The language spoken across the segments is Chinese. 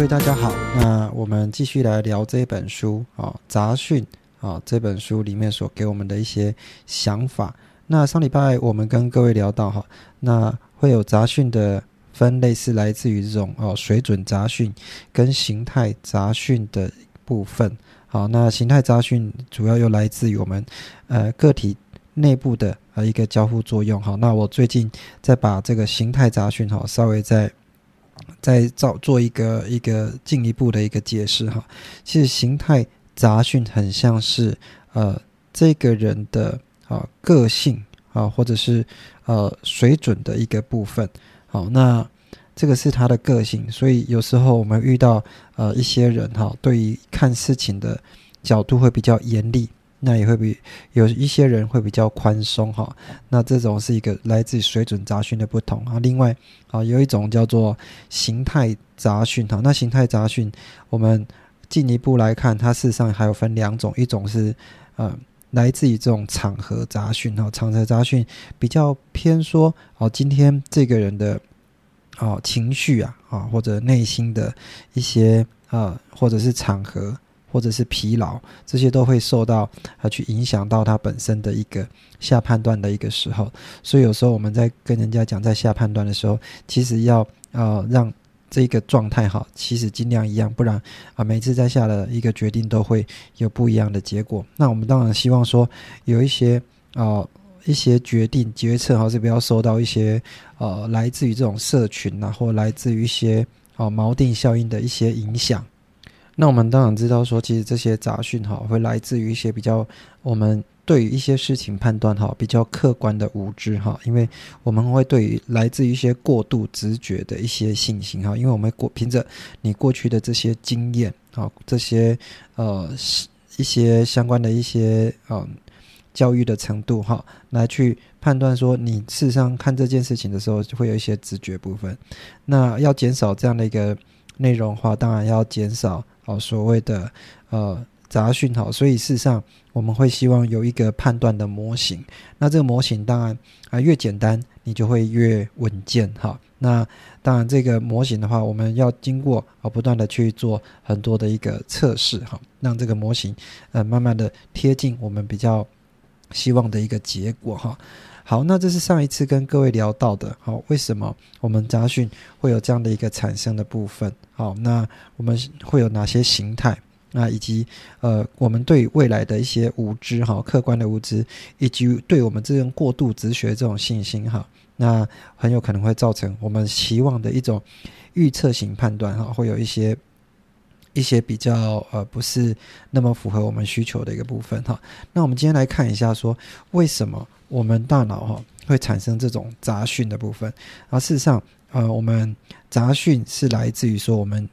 各位大家好，那我们继续来聊这本书啊，《杂讯》啊，这本书里面所给我们的一些想法。那上礼拜我们跟各位聊到哈，那会有杂讯的分类是来自于这种哦水准杂讯跟形态杂讯的部分。好，那形态杂讯主要又来自于我们呃个体内部的呃一个交互作用。好，那我最近再把这个形态杂讯哈稍微再。再造做一个一个进一步的一个解释哈，其实形态杂讯很像是呃这个人的啊个性啊或者是呃水准的一个部分，好，那这个是他的个性，所以有时候我们遇到呃一些人哈，对于看事情的角度会比较严厉。那也会比有一些人会比较宽松哈，那这种是一个来自水准杂讯的不同啊。另外啊，有一种叫做形态杂讯哈。那形态杂讯，我们进一步来看，它事实上还有分两种，一种是呃来自于这种场合杂讯哈。场合杂讯比较偏说哦，今天这个人的哦情绪啊啊，或者内心的一些啊，或者是场合。或者是疲劳，这些都会受到啊去影响到他本身的一个下判断的一个时候，所以有时候我们在跟人家讲在下判断的时候，其实要呃让这个状态哈，其实尽量一样，不然啊每次在下的一个决定都会有不一样的结果。那我们当然希望说有一些啊一些决定决策哈是不要受到一些呃来自于这种社群啊或来自于一些啊锚定效应的一些影响。那我们当然知道说，其实这些杂讯哈，会来自于一些比较我们对于一些事情判断哈比较客观的无知哈，因为我们会对于来自于一些过度直觉的一些信心哈，因为我们过凭着你过去的这些经验啊，这些呃一些相关的一些嗯教育的程度哈，来去判断说你事实上看这件事情的时候，就会有一些直觉部分。那要减少这样的一个内容的话，当然要减少。哦，所谓的呃杂讯哈，所以事实上我们会希望有一个判断的模型。那这个模型当然啊越简单，你就会越稳健哈。那当然这个模型的话，我们要经过啊不断的去做很多的一个测试哈，让这个模型呃慢慢的贴近我们比较希望的一个结果哈。好，那这是上一次跟各位聊到的，好，为什么我们杂讯会有这样的一个产生的部分？好，那我们会有哪些形态？那以及呃，我们对未来的一些无知，哈，客观的无知，以及对我们这种过度直学这种信心，哈，那很有可能会造成我们期望的一种预测型判断，哈，会有一些一些比较呃不是那么符合我们需求的一个部分，哈。那我们今天来看一下，说为什么？我们大脑哈会产生这种杂讯的部分，而事实上，呃，我们杂讯是来自于说我们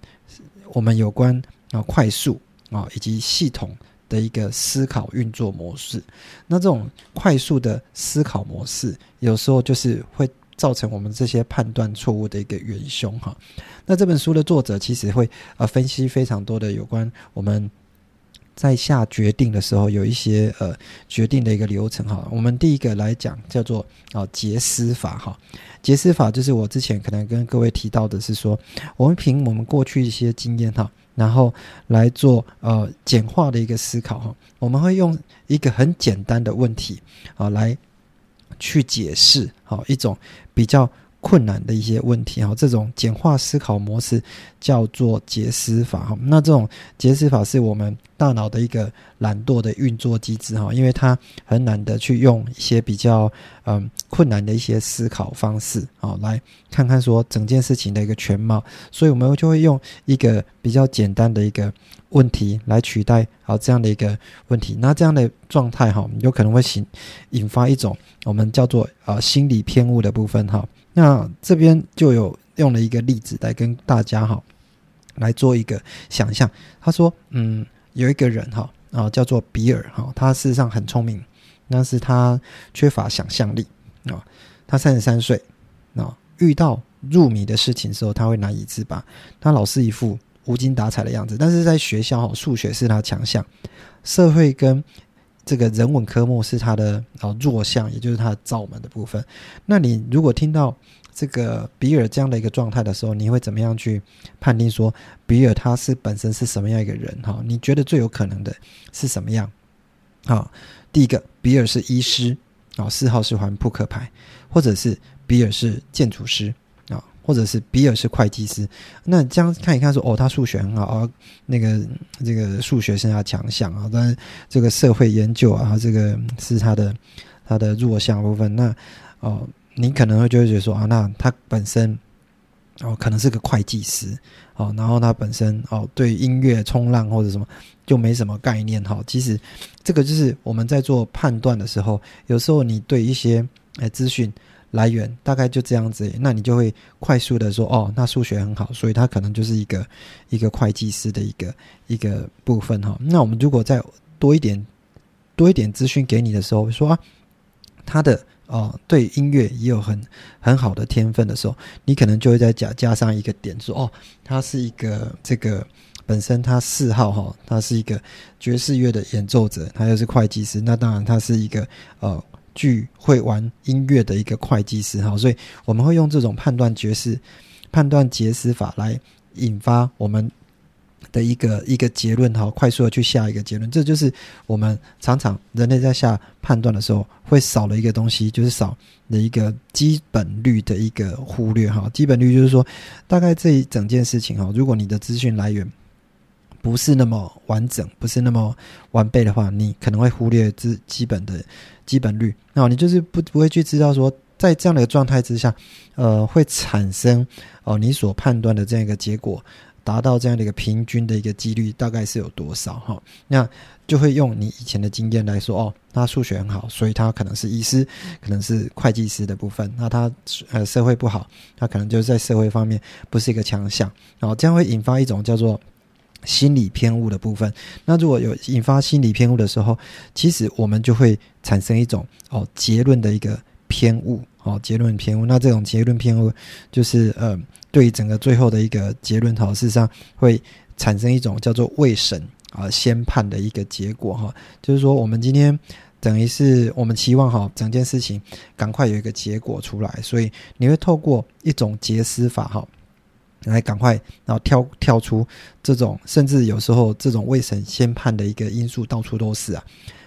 我们有关啊快速啊以及系统的一个思考运作模式。那这种快速的思考模式，有时候就是会造成我们这些判断错误的一个元凶哈。那这本书的作者其实会呃分析非常多的有关我们。在下决定的时候，有一些呃决定的一个流程哈。我们第一个来讲叫做啊结思法哈。结思法就是我之前可能跟各位提到的是说，我们凭我们过去一些经验哈，然后来做呃简化的一个思考哈。我们会用一个很简单的问题啊来去解释好一种比较。困难的一些问题哈，这种简化思考模式叫做结思法哈。那这种结思法是我们大脑的一个懒惰的运作机制哈，因为它很难得去用一些比较嗯困难的一些思考方式啊，来看看说整件事情的一个全貌，所以我们就会用一个比较简单的一个问题来取代好这样的一个问题。那这样的状态哈，有可能会引引发一种我们叫做啊心理偏误的部分哈。那这边就有用了一个例子来跟大家哈来做一个想象。他说，嗯，有一个人哈啊叫做比尔哈，他事实上很聪明，但是他缺乏想象力啊。他三十三岁啊，遇到入迷的事情时候，他会难以自拔。他老是一副无精打采的样子，但是在学校哈，数学是他强项，社会跟这个人文科目是他的啊弱项，也就是他的罩门的部分。那你如果听到这个比尔这样的一个状态的时候，你会怎么样去判定说比尔他是本身是什么样一个人？哈，你觉得最有可能的是什么样？啊，第一个，比尔是医师啊，四号是还扑克牌，或者是比尔是建筑师。或者是比尔是会计师，那这样看一看说哦，他数学很好啊，那个这个数学是他强项啊，但是这个社会研究啊，这个是他的他的弱项部分。那哦，你可能会就会觉得说啊，那他本身哦可能是个会计师哦，然后他本身哦对音乐冲浪或者什么就没什么概念哈。其实这个就是我们在做判断的时候，有时候你对一些哎资讯。来源大概就这样子，那你就会快速的说哦，那数学很好，所以他可能就是一个一个会计师的一个一个部分哈。那我们如果再多一点多一点资讯给你的时候，说啊，他的哦对音乐也有很很好的天分的时候，你可能就会再加加上一个点，说哦，他是一个这个本身他四号哈，他是一个爵士乐的演奏者，他又是会计师，那当然他是一个呃。具会玩音乐的一个会计师哈，所以我们会用这种判断爵士、判断结思法来引发我们的一个一个结论哈，快速的去下一个结论。这就是我们常常人类在下判断的时候会少了一个东西，就是少的一个基本率的一个忽略哈。基本率就是说，大概这一整件事情哈，如果你的资讯来源。不是那么完整，不是那么完备的话，你可能会忽略基基本的基本率。那你就是不不会去知道说，在这样的一个状态之下，呃，会产生哦，你所判断的这样一个结果，达到这样的一个平均的一个几率大概是有多少哈？那就会用你以前的经验来说，哦，他数学很好，所以他可能是医师，可能是会计师的部分。那他呃社会不好，他可能就是在社会方面不是一个强项。然后这样会引发一种叫做。心理偏误的部分，那如果有引发心理偏误的时候，其实我们就会产生一种哦结论的一个偏误，哦结论偏误。那这种结论偏误就是呃，对于整个最后的一个结论，哈，事实上会产生一种叫做未审啊先判的一个结果，哈，就是说我们今天等于是我们期望哈整件事情赶快有一个结果出来，所以你会透过一种结思法，哈。来，赶快，然后跳跳出这种，甚至有时候这种未审先判的一个因素到处都是啊，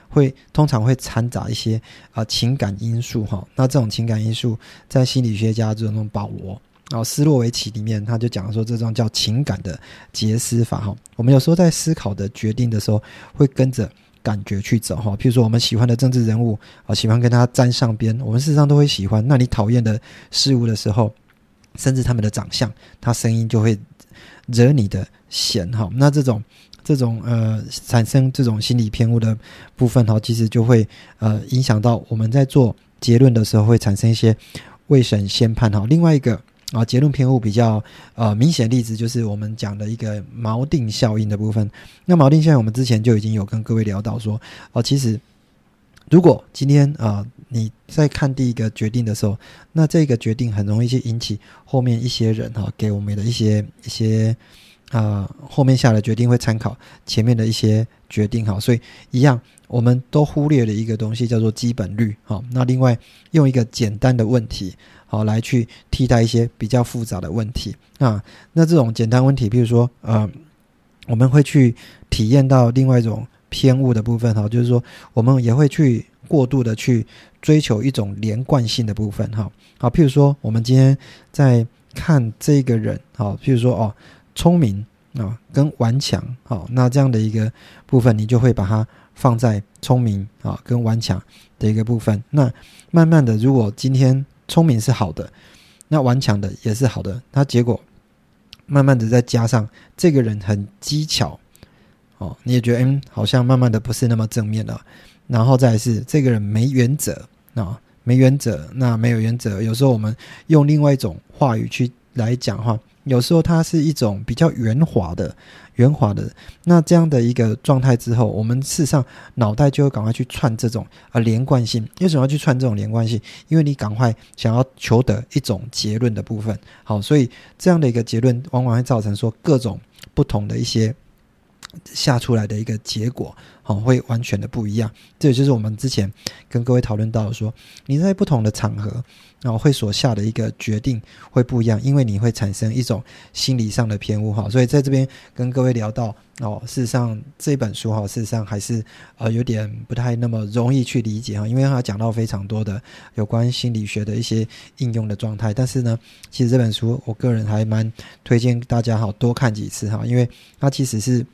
会通常会掺杂一些啊情感因素哈。那这种情感因素，在心理学家这种保罗啊斯洛维奇里面，他就讲说这种叫情感的结思法哈。我们有时候在思考的决定的时候，会跟着感觉去走哈。譬如说，我们喜欢的政治人物啊，喜欢跟他沾上边，我们事实上都会喜欢。那你讨厌的事物的时候，甚至他们的长相，他声音就会惹你的嫌哈。那这种这种呃产生这种心理偏误的部分哈，其实就会呃影响到我们在做结论的时候会产生一些未审先判哈。另外一个啊结论偏误比较呃明显例子就是我们讲的一个锚定效应的部分。那锚定效应我们之前就已经有跟各位聊到说哦，其实。如果今天啊你在看第一个决定的时候，那这个决定很容易去引起后面一些人哈给我们的一些一些啊后面下的决定会参考前面的一些决定哈，所以一样我们都忽略了一个东西叫做基本率哈。那另外用一个简单的问题好来去替代一些比较复杂的问题啊，那这种简单问题，比如说呃我们会去体验到另外一种。偏误的部分哈，就是说我们也会去过度的去追求一种连贯性的部分哈。好，譬如说我们今天在看这个人，好，譬如说哦，聪明啊跟顽强，好，那这样的一个部分，你就会把它放在聪明啊跟顽强的一个部分。那慢慢的，如果今天聪明是好的，那顽强的也是好的，那结果慢慢的再加上这个人很机巧。哦，你也觉得嗯，好像慢慢的不是那么正面了，然后再是这个人没原则啊，没原则，那没有原则。有时候我们用另外一种话语去来讲话，有时候它是一种比较圆滑的、圆滑的。那这样的一个状态之后，我们事实上脑袋就会赶快去串这种啊连贯性。为什么要去串这种连贯性？因为你赶快想要求得一种结论的部分。好，所以这样的一个结论往往会造成说各种不同的一些。下出来的一个结果，哦，会完全的不一样。这也就是我们之前跟各位讨论到说，你在不同的场合，然后会所下的一个决定会不一样，因为你会产生一种心理上的偏误，哈。所以在这边跟各位聊到，哦，事实上这本书，哈，事实上还是呃有点不太那么容易去理解，哈，因为它讲到非常多的有关心理学的一些应用的状态。但是呢，其实这本书我个人还蛮推荐大家，哈，多看几次，哈，因为它其实是。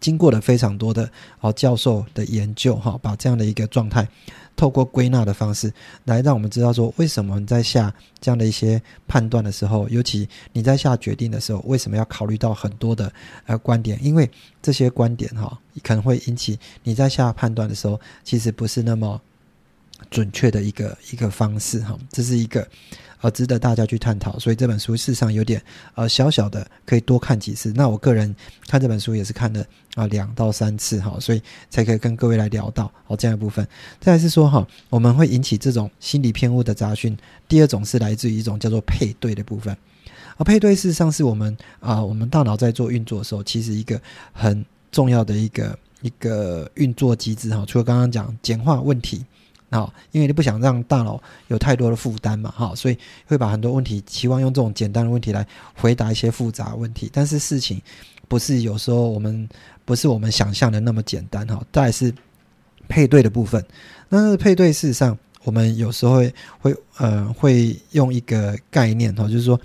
经过了非常多的哦教授的研究哈，把这样的一个状态透过归纳的方式来让我们知道说，为什么你在下这样的一些判断的时候，尤其你在下决定的时候，为什么要考虑到很多的呃观点？因为这些观点哈，可能会引起你在下判断的时候，其实不是那么准确的一个一个方式哈，这是一个。呃，值得大家去探讨，所以这本书事实上有点呃小小的，可以多看几次。那我个人看这本书也是看了啊两到三次哈，所以才可以跟各位来聊到好这样一部分。再来是说哈，我们会引起这种心理偏误的杂讯。第二种是来自于一种叫做配对的部分，而配对事实上是我们啊我们大脑在做运作的时候，其实一个很重要的一个一个运作机制哈。除了刚刚讲简化问题。啊，因为你不想让大脑有太多的负担嘛，哈，所以会把很多问题期望用这种简单的问题来回答一些复杂问题。但是事情不是有时候我们不是我们想象的那么简单，哈。再是配对的部分，那配对事实上我们有时候会会呃会用一个概念，哈，就是说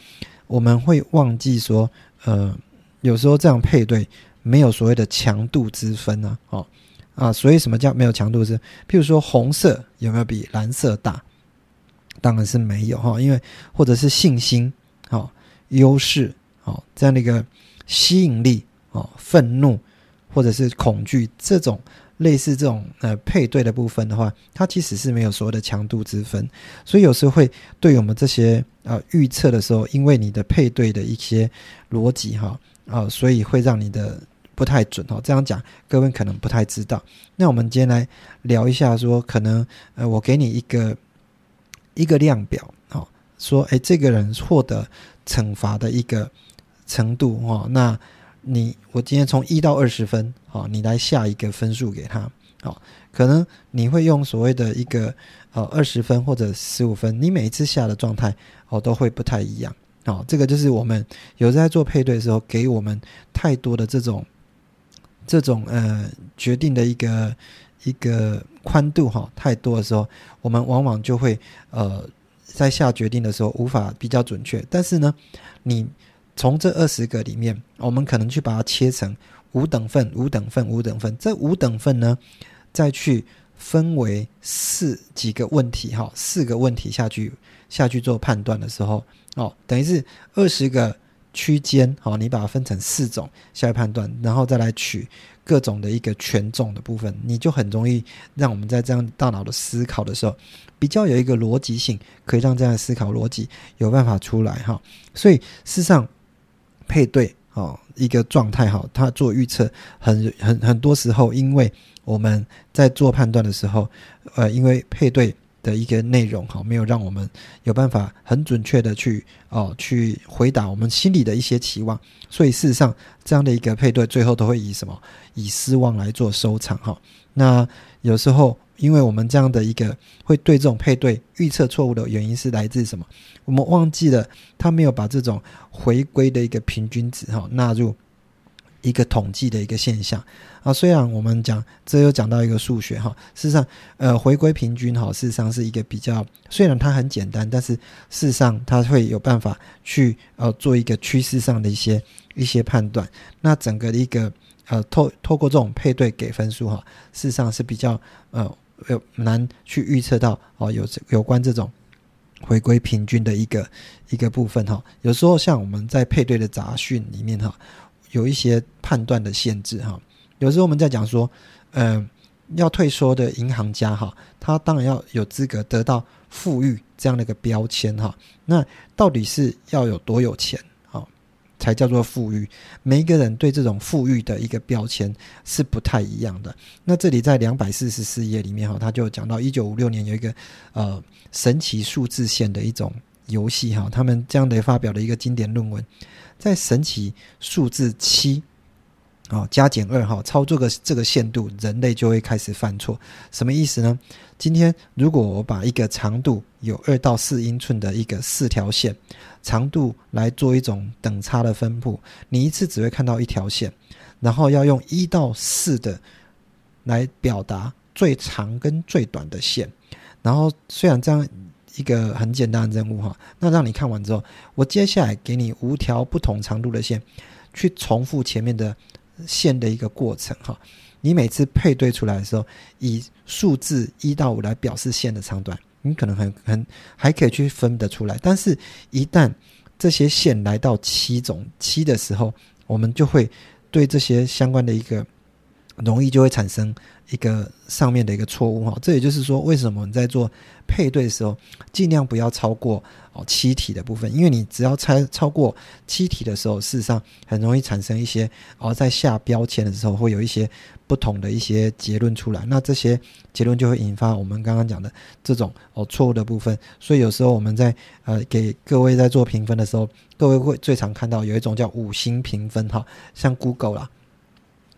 我们会忘记说，呃，有时候这样配对没有所谓的强度之分呢，哦。啊，所以什么叫没有强度是？譬如说红色有没有比蓝色大？当然是没有哈，因为或者是信心、哦优势、哦这样的一个吸引力、哦愤怒或者是恐惧这种类似这种呃配对的部分的话，它其实是没有所谓的强度之分。所以有时候会对我们这些呃预测的时候，因为你的配对的一些逻辑哈啊，所以会让你的。不太准哦，这样讲各位可能不太知道。那我们今天来聊一下，说可能呃，我给你一个一个量表，哦，说哎，这个人获得惩罚的一个程度哦，那你我今天从一到二十分，哦，你来下一个分数给他，哦，可能你会用所谓的一个呃二十分或者十五分，你每一次下的状态哦都会不太一样，哦，这个就是我们有在做配对的时候，给我们太多的这种。这种呃决定的一个一个宽度哈太多的时候，我们往往就会呃在下决定的时候无法比较准确。但是呢，你从这二十个里面，我们可能去把它切成五等份、五等份、五等份。这五等份呢，再去分为四几个问题哈，四个问题下去下去做判断的时候，哦，等于是二十个。区间，好，你把它分成四种下来判断，然后再来取各种的一个权重的部分，你就很容易让我们在这样大脑的思考的时候，比较有一个逻辑性，可以让这样的思考逻辑有办法出来哈。所以事实上，配对哦一个状态哈，它做预测很很很多时候，因为我们在做判断的时候，呃，因为配对。的一个内容哈，没有让我们有办法很准确的去哦去回答我们心里的一些期望，所以事实上这样的一个配对最后都会以什么以失望来做收场哈。那有时候因为我们这样的一个会对这种配对预测错误的原因是来自什么？我们忘记了他没有把这种回归的一个平均值哈纳入。一个统计的一个现象啊，虽然我们讲这又讲到一个数学哈，事实上，呃，回归平均哈，事实上是一个比较，虽然它很简单，但是事实上它会有办法去呃做一个趋势上的一些一些判断。那整个的一个呃透透过这种配对给分数哈，事实上是比较呃有难去预测到哦有有关这种回归平均的一个一个部分哈。有时候像我们在配对的杂讯里面哈。有一些判断的限制哈，有时候我们在讲说，嗯，要退缩的银行家哈，他当然要有资格得到富裕这样的一个标签哈。那到底是要有多有钱啊，才叫做富裕？每一个人对这种富裕的一个标签是不太一样的。那这里在两百四十四页里面哈，他就讲到一九五六年有一个呃神奇数字线的一种游戏哈，他们这样的发表了一个经典论文，在神奇数字七。哦，加减二哈，操作个这个限度，人类就会开始犯错。什么意思呢？今天如果我把一个长度有二到四英寸的一个四条线，长度来做一种等差的分布，你一次只会看到一条线，然后要用一到四的来表达最长跟最短的线。然后虽然这样一个很简单的任务哈，那让你看完之后，我接下来给你五条不同长度的线，去重复前面的。线的一个过程哈，你每次配对出来的时候，以数字一到五来表示线的长短，你可能很很还可以去分得出来。但是，一旦这些线来到七种七的时候，我们就会对这些相关的一个容易就会产生一个上面的一个错误哈。这也就是说，为什么你在做配对的时候，尽量不要超过。哦，七体的部分，因为你只要猜超过七体的时候，事实上很容易产生一些哦，在下标签的时候会有一些不同的一些结论出来，那这些结论就会引发我们刚刚讲的这种哦错误的部分。所以有时候我们在呃给各位在做评分的时候，各位会最常看到有一种叫五星评分哈，像 Google 啦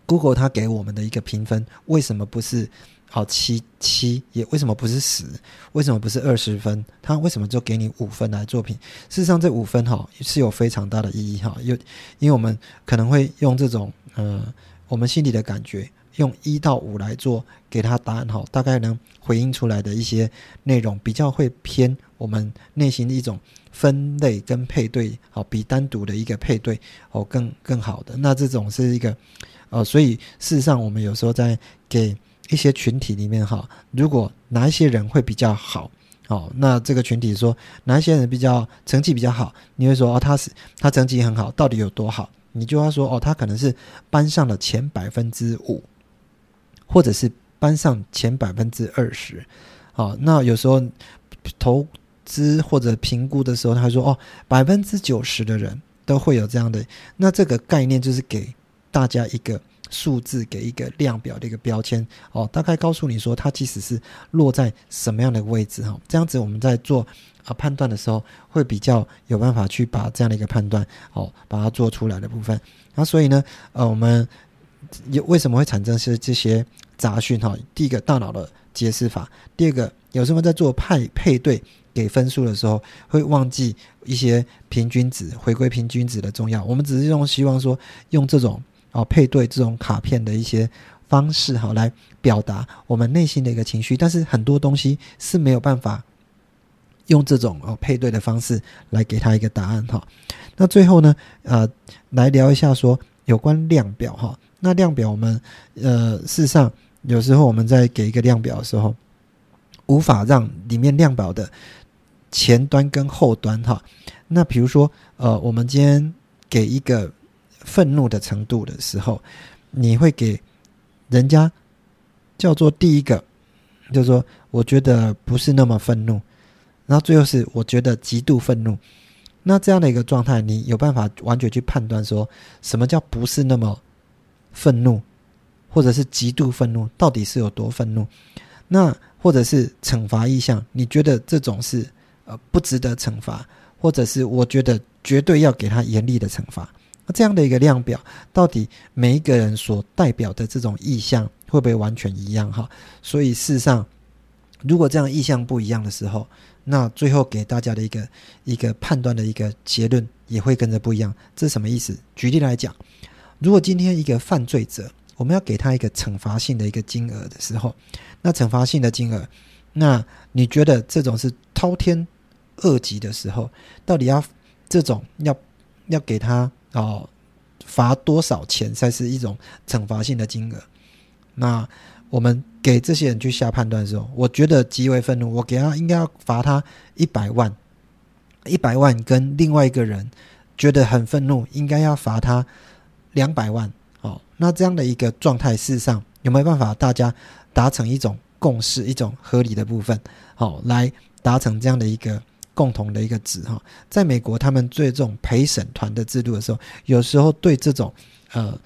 ，Google 它给我们的一个评分为什么不是？好七七也为什么不是十？为什么不是二十分？他为什么就给你五分来作品？事实上，这五分哈是有非常大的意义哈。有，因为我们可能会用这种呃，我们心里的感觉，用一到五来做给他答案哈，大概能回应出来的一些内容，比较会偏我们内心的一种分类跟配对，好比单独的一个配对哦更更好的。那这种是一个呃，所以事实上，我们有时候在给。一些群体里面哈，如果哪一些人会比较好，哦，那这个群体说哪一些人比较成绩比较好，你会说哦，他是他成绩很好，到底有多好？你就要说哦，他可能是班上的前百分之五，或者是班上前百分之二十，哦，那有时候投资或者评估的时候，他说哦，百分之九十的人都会有这样的，那这个概念就是给大家一个。数字给一个量表的一个标签哦，大概告诉你说它其实是落在什么样的位置哈，这样子我们在做啊判断的时候会比较有办法去把这样的一个判断哦把它做出来的部分。那所以呢，呃，我们有为什么会产生是这些杂讯哈？第一个大脑的解释法，第二个有什么在做派配对给分数的时候会忘记一些平均值，回归平均值的重要。我们只是用希望说用这种。哦，配对这种卡片的一些方式，哈，来表达我们内心的一个情绪。但是很多东西是没有办法用这种哦配对的方式来给他一个答案，哈。那最后呢，呃，来聊一下说有关量表，哈。那量表我们呃，事实上有时候我们在给一个量表的时候，无法让里面量表的前端跟后端，哈。那比如说，呃，我们今天给一个。愤怒的程度的时候，你会给人家叫做第一个，就是说我觉得不是那么愤怒，然后最后是我觉得极度愤怒。那这样的一个状态，你有办法完全去判断说什么叫不是那么愤怒，或者是极度愤怒，到底是有多愤怒？那或者是惩罚意向，你觉得这种是呃不值得惩罚，或者是我觉得绝对要给他严厉的惩罚？那这样的一个量表，到底每一个人所代表的这种意向会不会完全一样哈？所以事实上，如果这样意向不一样的时候，那最后给大家的一个一个判断的一个结论也会跟着不一样。这是什么意思？举例来讲，如果今天一个犯罪者，我们要给他一个惩罚性的一个金额的时候，那惩罚性的金额，那你觉得这种是滔天恶极的时候，到底要这种要要给他？哦，罚多少钱才是一种惩罚性的金额？那我们给这些人去下判断的时候，我觉得极为愤怒，我给他应该要罚他一百万，一百万跟另外一个人觉得很愤怒，应该要罚他两百万。哦，那这样的一个状态，事实上有没有办法大家达成一种共识，一种合理的部分，好，来达成这样的一个共同的一个值哈。在美国，他们对这种陪审团的制度的时候，有时候对这种呃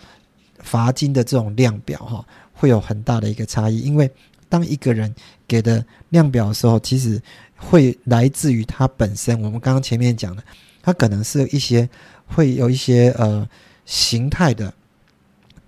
罚金的这种量表哈，会有很大的一个差异，因为当一个人给的量表的时候，其实会来自于他本身。我们刚刚前面讲的，他可能是一些会有一些呃形态的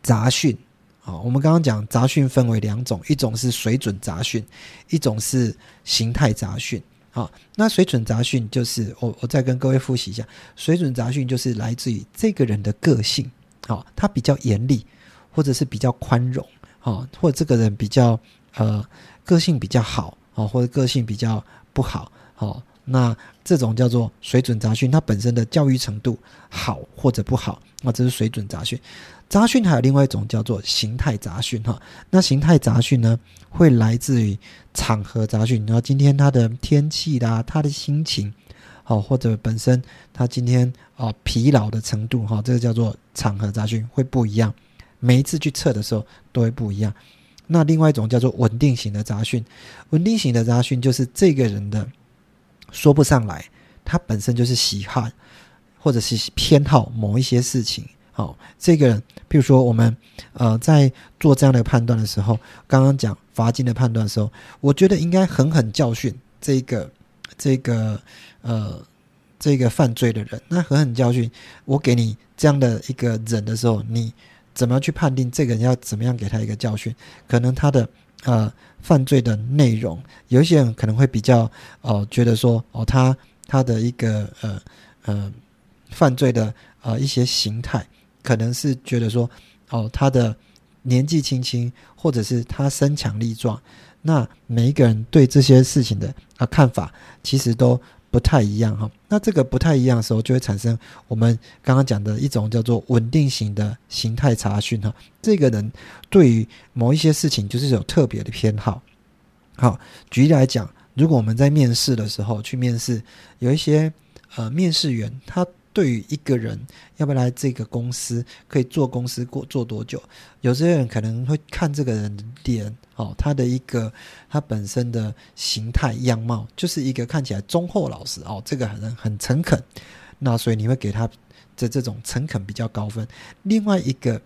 杂讯。好，我们刚刚讲杂讯分为两种，一种是水准杂讯，一种是形态杂讯。好，那水准杂讯就是我我再跟各位复习一下，水准杂讯就是来自于这个人的个性。好，他比较严厉，或者是比较宽容。好，或者这个人比较呃个性比较好。好，或者个性比较不好。好，那这种叫做水准杂讯，它本身的教育程度好或者不好，那这是水准杂讯。杂讯还有另外一种叫做形态杂讯哈，那形态杂讯呢会来自于场合杂讯，然后今天他的天气啦，他的心情，好或者本身他今天啊疲劳的程度哈，这个叫做场合杂讯会不一样，每一次去测的时候都会不一样。那另外一种叫做稳定型的杂讯，稳定型的杂讯就是这个人的说不上来，他本身就是喜好或者是偏好某一些事情。好，这个人，譬如说，我们呃在做这样的判断的时候，刚刚讲罚金的判断的时候，我觉得应该狠狠教训这个这个呃这个犯罪的人。那狠狠教训，我给你这样的一个人的时候，你怎么样去判定这个人要怎么样给他一个教训？可能他的呃犯罪的内容，有一些人可能会比较哦觉得说哦他他的一个呃呃犯罪的呃一些形态。可能是觉得说，哦，他的年纪轻轻，或者是他身强力壮，那每一个人对这些事情的啊看法，其实都不太一样哈。那这个不太一样的时候，就会产生我们刚刚讲的一种叫做稳定型的形态查询哈。这个人对于某一些事情就是有特别的偏好。好，举例来讲，如果我们在面试的时候去面试，有一些呃面试员他。对于一个人要不要来这个公司，可以做公司过做多久？有些人可能会看这个人的脸，哦，他的一个他本身的形态样貌，就是一个看起来忠厚老实哦，这个人很诚恳，那所以你会给他的这种诚恳比较高分。另外一个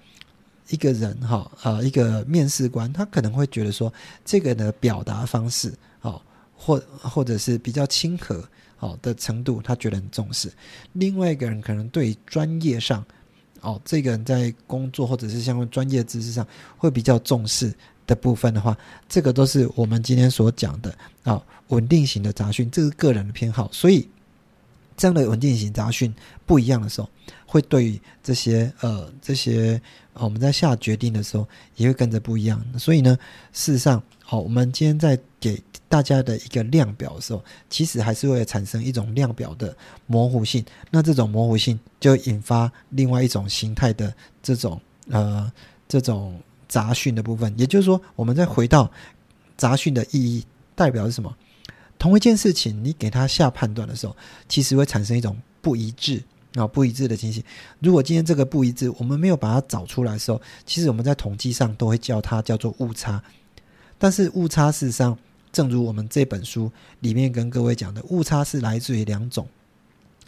一个人哈，呃，一个面试官，他可能会觉得说，这个的表达方式，哦，或或者是比较亲和。好的程度，他觉得很重视。另外一个人可能对专业上，哦，这个人在工作或者是相关专业知识上会比较重视的部分的话，这个都是我们今天所讲的啊，稳定型的杂讯，这是个人的偏好。所以，这样的稳定型杂讯不一样的时候，会对这些呃这些我们在下决定的时候也会跟着不一样。所以呢，事实上，好，我们今天在给。大家的一个量表的时候，其实还是会产生一种量表的模糊性。那这种模糊性就引发另外一种形态的这种呃这种杂讯的部分。也就是说，我们再回到杂讯的意义，代表是什么？同一件事情，你给他下判断的时候，其实会产生一种不一致啊不一致的情形。如果今天这个不一致，我们没有把它找出来的时候，其实我们在统计上都会叫它叫做误差。但是误差事实上。正如我们这本书里面跟各位讲的，误差是来自于两种，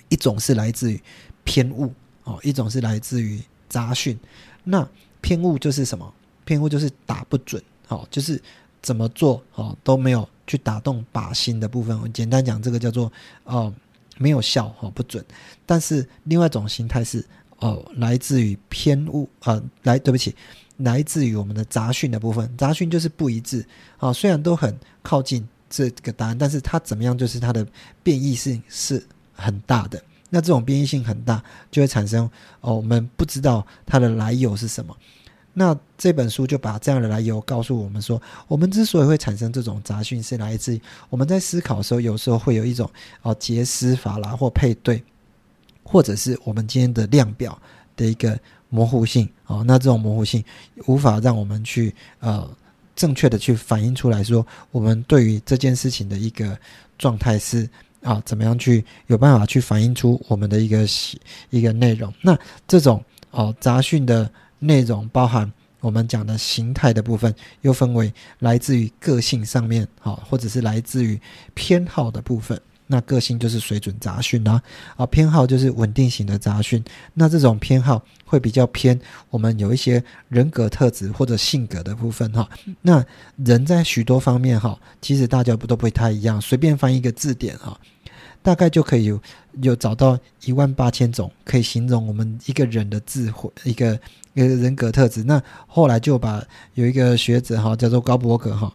一种是来自于偏误哦，一种是来自于杂讯。那偏误就是什么？偏误就是打不准哦，就是怎么做哦都没有去打动靶心的部分。我简单讲，这个叫做哦没有效哦不准。但是另外一种形态是哦来自于偏误啊，来对不起。来自于我们的杂讯的部分，杂讯就是不一致啊。虽然都很靠近这个答案，但是它怎么样，就是它的变异性是很大的。那这种变异性很大，就会产生哦，我们不知道它的来由是什么。那这本书就把这样的来由告诉我们说，我们之所以会产生这种杂讯，是来自于我们在思考的时候，有时候会有一种哦结思法啦或配对，或者是我们今天的量表的一个。模糊性哦，那这种模糊性无法让我们去呃正确的去反映出来说，我们对于这件事情的一个状态是啊怎么样去有办法去反映出我们的一个一个内容。那这种哦杂讯的内容包含我们讲的形态的部分，又分为来自于个性上面，好，或者是来自于偏好的部分。那个性就是水准杂讯啦，啊，偏好就是稳定型的杂讯。那这种偏好会比较偏我们有一些人格特质或者性格的部分哈。那人在许多方面哈，其实大家不都不太一样。随便翻一个字典哈，大概就可以有有找到一万八千种可以形容我们一个人的智慧，一个一个人格特质。那后来就把有一个学者哈，叫做高伯格哈，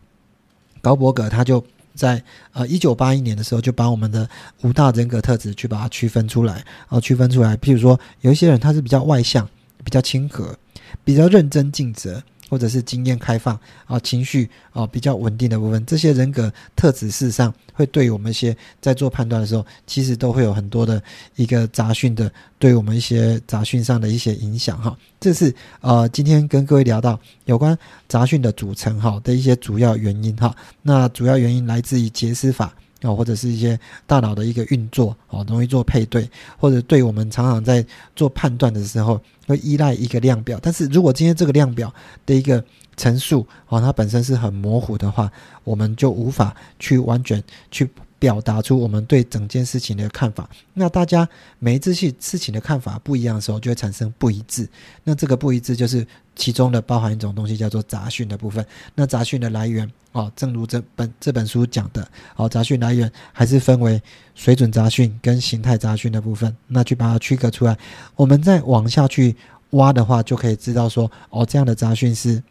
高伯格他就。在呃一九八一年的时候，就把我们的五大人格特质去把它区分出来，然后区分出来。譬如说，有一些人他是比较外向、比较亲和、比较认真尽责。或者是经验开放啊，情绪啊比较稳定的部分，这些人格特质事实上会对我们一些在做判断的时候，其实都会有很多的一个杂讯的，对我们一些杂讯上的一些影响哈。这是呃今天跟各位聊到有关杂讯的组成哈的一些主要原因哈。那主要原因来自于杰斯法。哦，或者是一些大脑的一个运作，哦，容易做配对，或者对我们常常在做判断的时候，会依赖一个量表。但是如果今天这个量表的一个陈述，哦，它本身是很模糊的话，我们就无法去完全去。表达出我们对整件事情的看法。那大家每一次事事情的看法不一样的时候，就会产生不一致。那这个不一致就是其中的包含一种东西，叫做杂讯的部分。那杂讯的来源哦，正如这本这本书讲的，哦，杂讯来源还是分为水准杂讯跟形态杂讯的部分。那去把它区隔出来，我们再往下去挖的话，就可以知道说，哦，这样的杂讯是。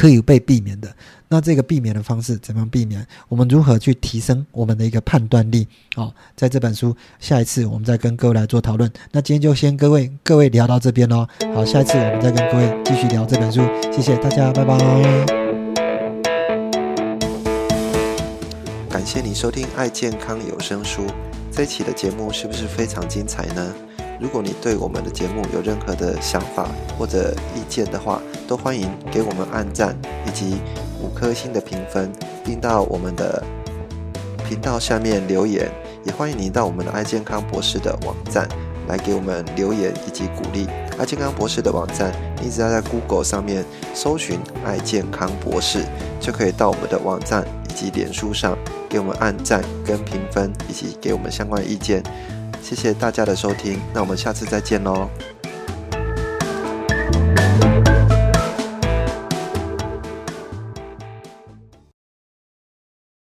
可以被避免的，那这个避免的方式怎么避免？我们如何去提升我们的一个判断力？好，在这本书，下一次我们再跟各位来做讨论。那今天就先各位各位聊到这边喽。好，下一次我们再跟各位继续聊这本书。谢谢大家，拜拜。感谢你收听爱健康有声书，这一期的节目是不是非常精彩呢？如果你对我们的节目有任何的想法或者意见的话，都欢迎给我们按赞以及五颗星的评分，并到我们的频道下面留言。也欢迎你到我们的爱健康博士的网站来给我们留言以及鼓励。爱健康博士的网站，你只要在 Google 上面搜寻“爱健康博士”，就可以到我们的网站以及脸书上给我们按赞跟评分，以及给我们相关意见。谢谢大家的收听，那我们下次再见喽。